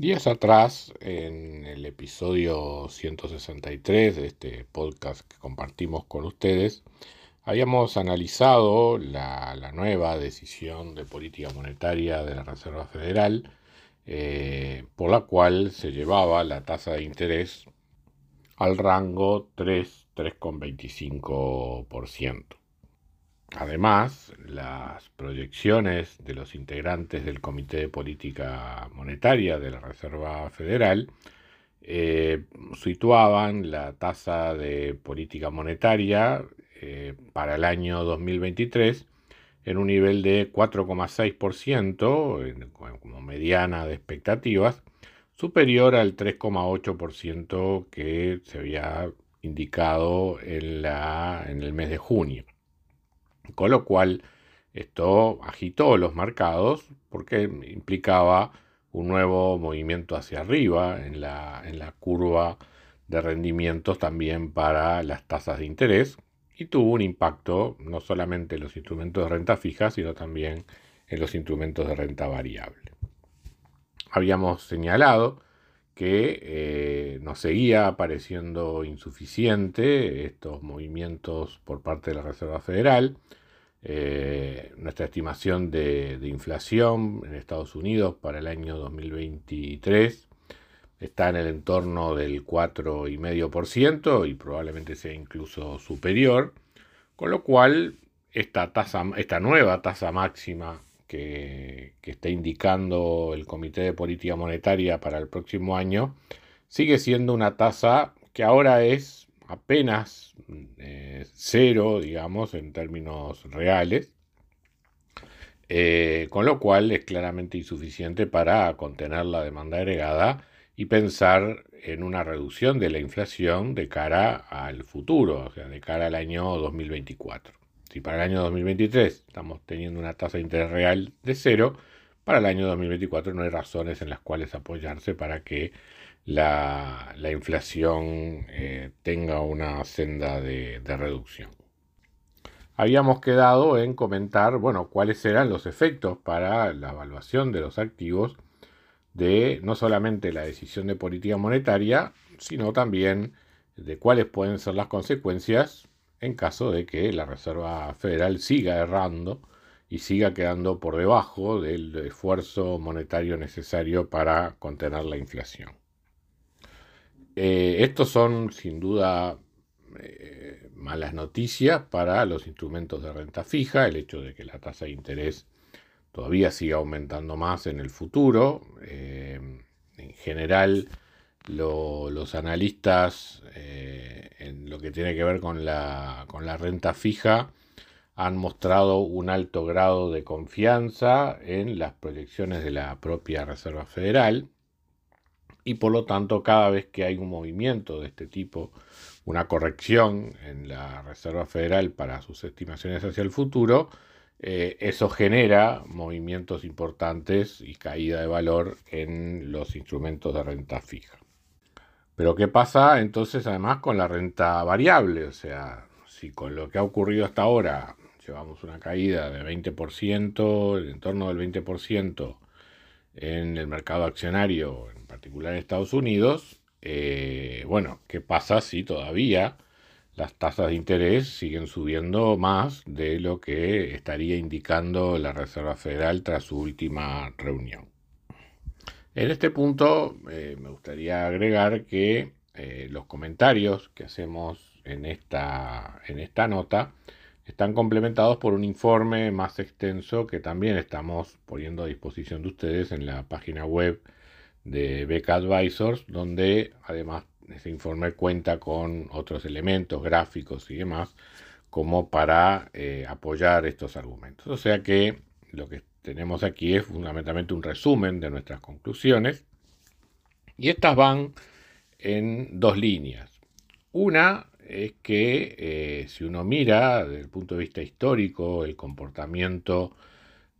Días atrás, en el episodio 163 de este podcast que compartimos con ustedes, habíamos analizado la, nueva decisión de política monetaria de la Reserva Federal, eh, por la cual se llevaba la tasa de interés al rango 3,25%. Además, las proyecciones de los integrantes del Comité de Política Monetaria de la Reserva Federal eh, situaban la tasa de política monetaria eh, para el año 2023 en un nivel de 4,6% como mediana de expectativas, superior al 3,8% que se había indicado en, la, en el mes de junio. Con lo cual, esto agitó los mercados porque implicaba un nuevo movimiento hacia arriba en la, en la curva de rendimientos también para las tasas de interés y tuvo un impacto no solamente en los instrumentos de renta fija, sino también en los instrumentos de renta variable. Habíamos señalado que eh, nos seguía apareciendo insuficiente estos movimientos por parte de la Reserva Federal. Eh, nuestra estimación de, inflación en Estados Unidos para el año 2023 está en el entorno del 4,5% y probablemente sea incluso superior, con lo cual esta, tasa, esta nueva tasa máxima que, que está indicando el Comité de Política Monetaria para el próximo año sigue siendo una tasa que ahora es apenas eh, cero, digamos, en términos reales, eh, con lo cual es claramente insuficiente para contener la demanda agregada y pensar en una reducción de la inflación de cara al futuro, o sea, de cara al año 2024. Si para el año 2023 estamos teniendo una tasa de interés real de cero, para el año 2024 no hay razones en las cuales apoyarse para que la, inflación eh, tenga una senda de, reducción. Habíamos quedado en comentar, bueno, cuáles eran los efectos para la evaluación de los activos de no solamente la decisión de política monetaria, sino también de cuáles pueden ser las consecuencias en caso de que la Reserva Federal siga errando y siga quedando por debajo del esfuerzo monetario necesario para contener la inflación. Eh, estos son sin duda eh, malas noticias para los instrumentos de renta fija, el hecho de que la tasa de interés todavía siga aumentando más en el futuro. Eh, en general, los analistas en lo que tiene que ver con la, con la renta fija han mostrado un alto grado de confianza en las proyecciones de la propia Reserva Federal y por lo tanto cada vez que hay un movimiento de este tipo, una corrección en la Reserva Federal para sus estimaciones hacia el futuro, eh, eso genera movimientos importantes y caída de valor en los instrumentos de renta fija. Pero ¿qué pasa entonces además con la renta variable? O sea, si con lo que ha ocurrido hasta ahora llevamos una caída de 20%, en torno del 20% en el mercado accionario, en particular en Estados Unidos, eh, bueno, ¿qué pasa si todavía las tasas de interés siguen subiendo más de lo que estaría indicando la Reserva Federal tras su última reunión? En este punto eh, me gustaría agregar que eh, los comentarios que hacemos en esta, en esta nota están complementados por un informe más extenso que también estamos poniendo a disposición de ustedes en la página web de Beca Advisors, donde además ese informe cuenta con otros elementos gráficos y demás como para eh, apoyar estos argumentos. O sea que lo que tenemos aquí es fundamentalmente un resumen de nuestras conclusiones. Y estas van en dos líneas. Una es que eh, si uno mira desde el punto de vista histórico el comportamiento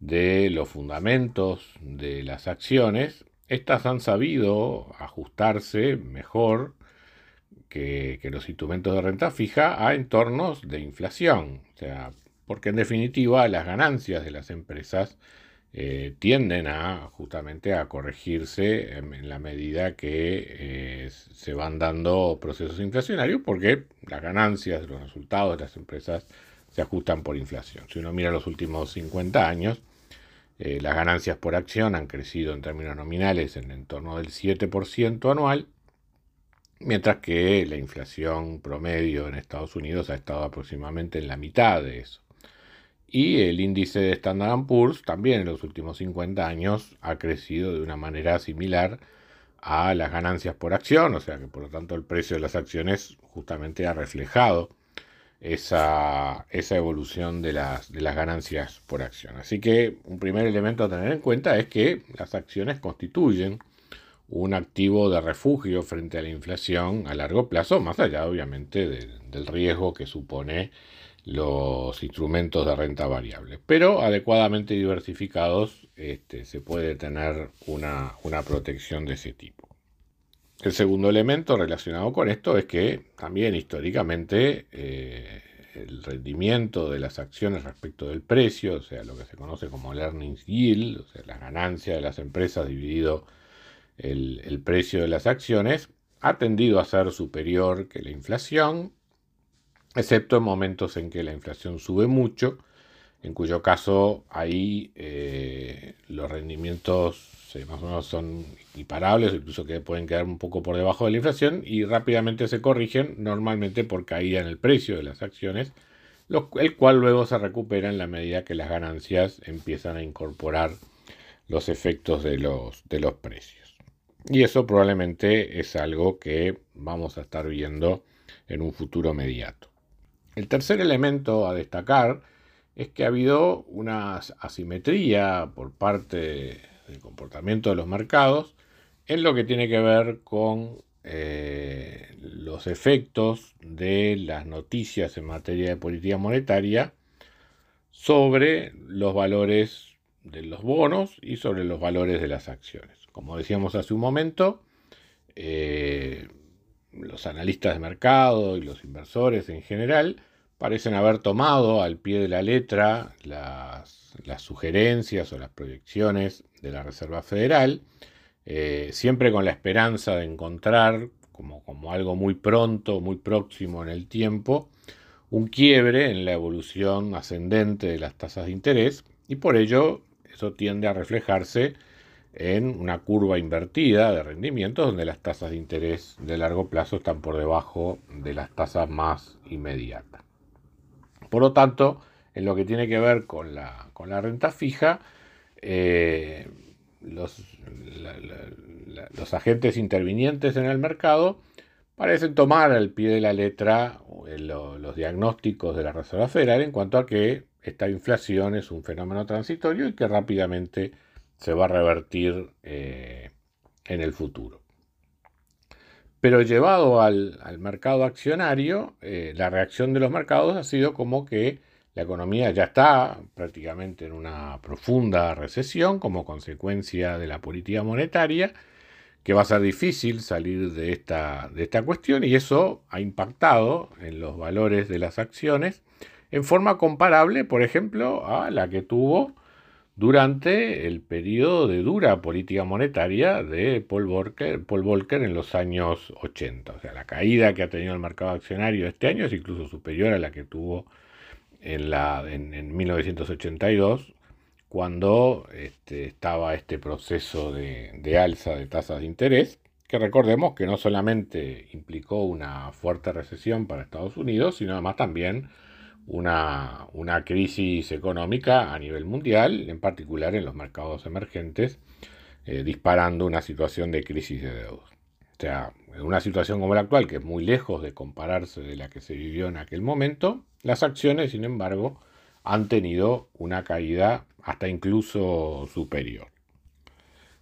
de los fundamentos de las acciones, estas han sabido ajustarse mejor que, los instrumentos de renta fija a entornos de inflación. O sea, porque en definitiva las ganancias de las empresas eh, tienden a justamente a corregirse en, la medida que eh, se van dando procesos inflacionarios porque las ganancias, los resultados de las empresas se ajustan por inflación. Si uno mira los últimos 50 años, eh, las ganancias por acción han crecido en términos nominales en el torno del 7% anual, mientras que la inflación promedio en Estados Unidos ha estado aproximadamente en la mitad de eso. Y el índice de Standard Poor's también en los últimos 50 años ha crecido de una manera similar a las ganancias por acción, o sea que por lo tanto el precio de las acciones justamente ha reflejado esa, esa evolución de las, de las ganancias por acción. Así que un primer elemento a tener en cuenta es que las acciones constituyen un activo de refugio frente a la inflación a largo plazo, más allá obviamente del riesgo que supone los instrumentos de renta variable. Pero adecuadamente diversificados este, se puede tener una, protección de ese tipo. El segundo elemento relacionado con esto es que también históricamente eh, el rendimiento de las acciones respecto del precio, o sea, lo que se conoce como el earnings yield, o sea, la ganancia de las empresas dividido el, el precio de las acciones, ha tendido a ser superior que la inflación excepto en momentos en que la inflación sube mucho, en cuyo caso ahí eh, los rendimientos eh, más o menos son equiparables, incluso que pueden quedar un poco por debajo de la inflación y rápidamente se corrigen, normalmente por caída en el precio de las acciones, el cual luego se recupera en la medida que las ganancias empiezan a incorporar los efectos de los, de los precios. Y eso probablemente es algo que vamos a estar viendo en un futuro inmediato. El tercer elemento a destacar es que ha habido una asimetría por parte del comportamiento de los mercados en lo que tiene que ver con eh, los efectos de las noticias en materia de política monetaria sobre los valores de los bonos y sobre los valores de las acciones. Como decíamos hace un momento, eh, los analistas de mercado y los inversores en general parecen haber tomado al pie de la letra las, sugerencias o las proyecciones de la Reserva Federal, eh, siempre con la esperanza de encontrar, como, como algo muy pronto, muy próximo en el tiempo, un quiebre en la evolución ascendente de las tasas de interés y por ello eso tiende a reflejarse en una curva invertida de rendimientos donde las tasas de interés de largo plazo están por debajo de las tasas más inmediatas. Por lo tanto, en lo que tiene que ver con la, renta fija, eh, los, agentes intervinientes en el mercado parecen tomar al pie de la letra eh, los diagnósticos de la Reserva Federal en cuanto a que esta inflación es un fenómeno transitorio y que rápidamente se va a revertir eh, en el futuro. Pero llevado al, mercado accionario, eh, la reacción de los mercados ha sido como que la economía ya está prácticamente en una profunda recesión como consecuencia de la política monetaria, que va a ser difícil salir de esta, de esta cuestión y eso ha impactado en los valores de las acciones en forma comparable, por ejemplo, a la que tuvo durante el periodo de dura política monetaria de Paul Volcker, Paul Volcker, en los años 80. O sea, la caída que ha tenido el mercado accionario este año es incluso superior a la que tuvo en, la, en, 1982, cuando este, estaba este proceso de, de alza de tasas de interés, que recordemos que no solamente implicó una fuerte recesión para Estados Unidos, sino además también una, crisis económica a nivel mundial, en particular en los mercados emergentes, eh, disparando una situación de crisis de deuda. O sea, en una situación como la actual, que es muy lejos de compararse de la que se vivió en aquel momento, las acciones, sin embargo, han tenido una caída hasta incluso superior.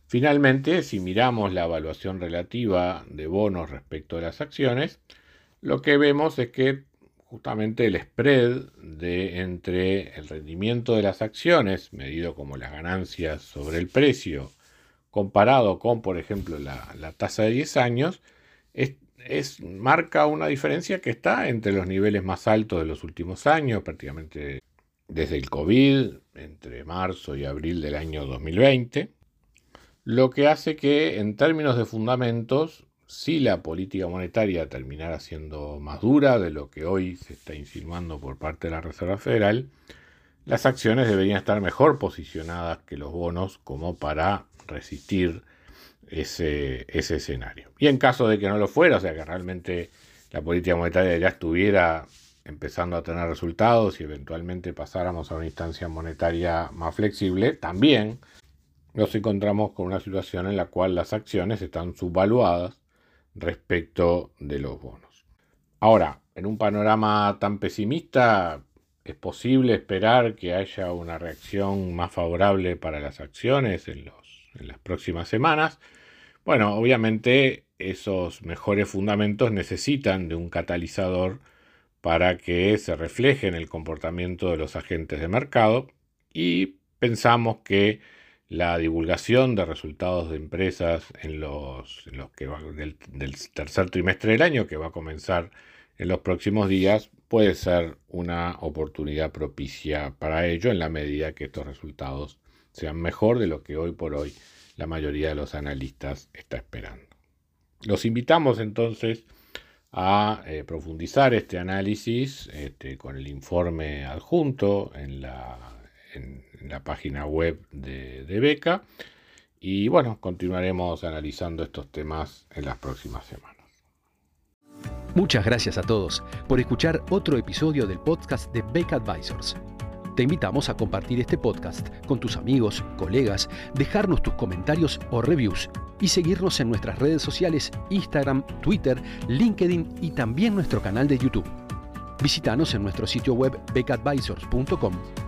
Finalmente, si miramos la evaluación relativa de bonos respecto a las acciones, lo que vemos es que justamente el spread de entre el rendimiento de las acciones, medido como las ganancias sobre el precio, comparado con, por ejemplo, la, tasa de 10 años, es, marca una diferencia que está entre los niveles más altos de los últimos años, prácticamente desde el COVID, entre marzo y abril del año 2020, lo que hace que en términos de fundamentos, si la política monetaria terminara siendo más dura de lo que hoy se está insinuando por parte de la Reserva Federal, las acciones deberían estar mejor posicionadas que los bonos como para resistir ese, escenario. Y en caso de que no lo fuera, o sea que realmente la política monetaria ya estuviera empezando a tener resultados y eventualmente pasáramos a una instancia monetaria más flexible, también nos encontramos con una situación en la cual las acciones están subvaluadas respecto de los bonos. Ahora, en un panorama tan pesimista, ¿es posible esperar que haya una reacción más favorable para las acciones en, en las próximas semanas? Bueno, obviamente esos mejores fundamentos necesitan de un catalizador para que se refleje en el comportamiento de los agentes de mercado y pensamos que la divulgación de resultados de empresas en los, que del, tercer trimestre del año, que va a comenzar en los próximos días, puede ser una oportunidad propicia para ello en la medida que estos resultados sean mejor de lo que hoy por hoy la mayoría de los analistas está esperando. Los invitamos entonces a eh, profundizar este análisis este, con el informe adjunto en la en, la página web de, de Beca. Y bueno, continuaremos analizando estos temas en las próximas semanas. Muchas gracias a todos por escuchar otro episodio del podcast de Beca Advisors. Te invitamos a compartir este podcast con tus amigos, colegas, dejarnos tus comentarios o reviews y seguirnos en nuestras redes sociales Instagram, Twitter, LinkedIn y también nuestro canal de YouTube. Visítanos en nuestro sitio web becadvisors.com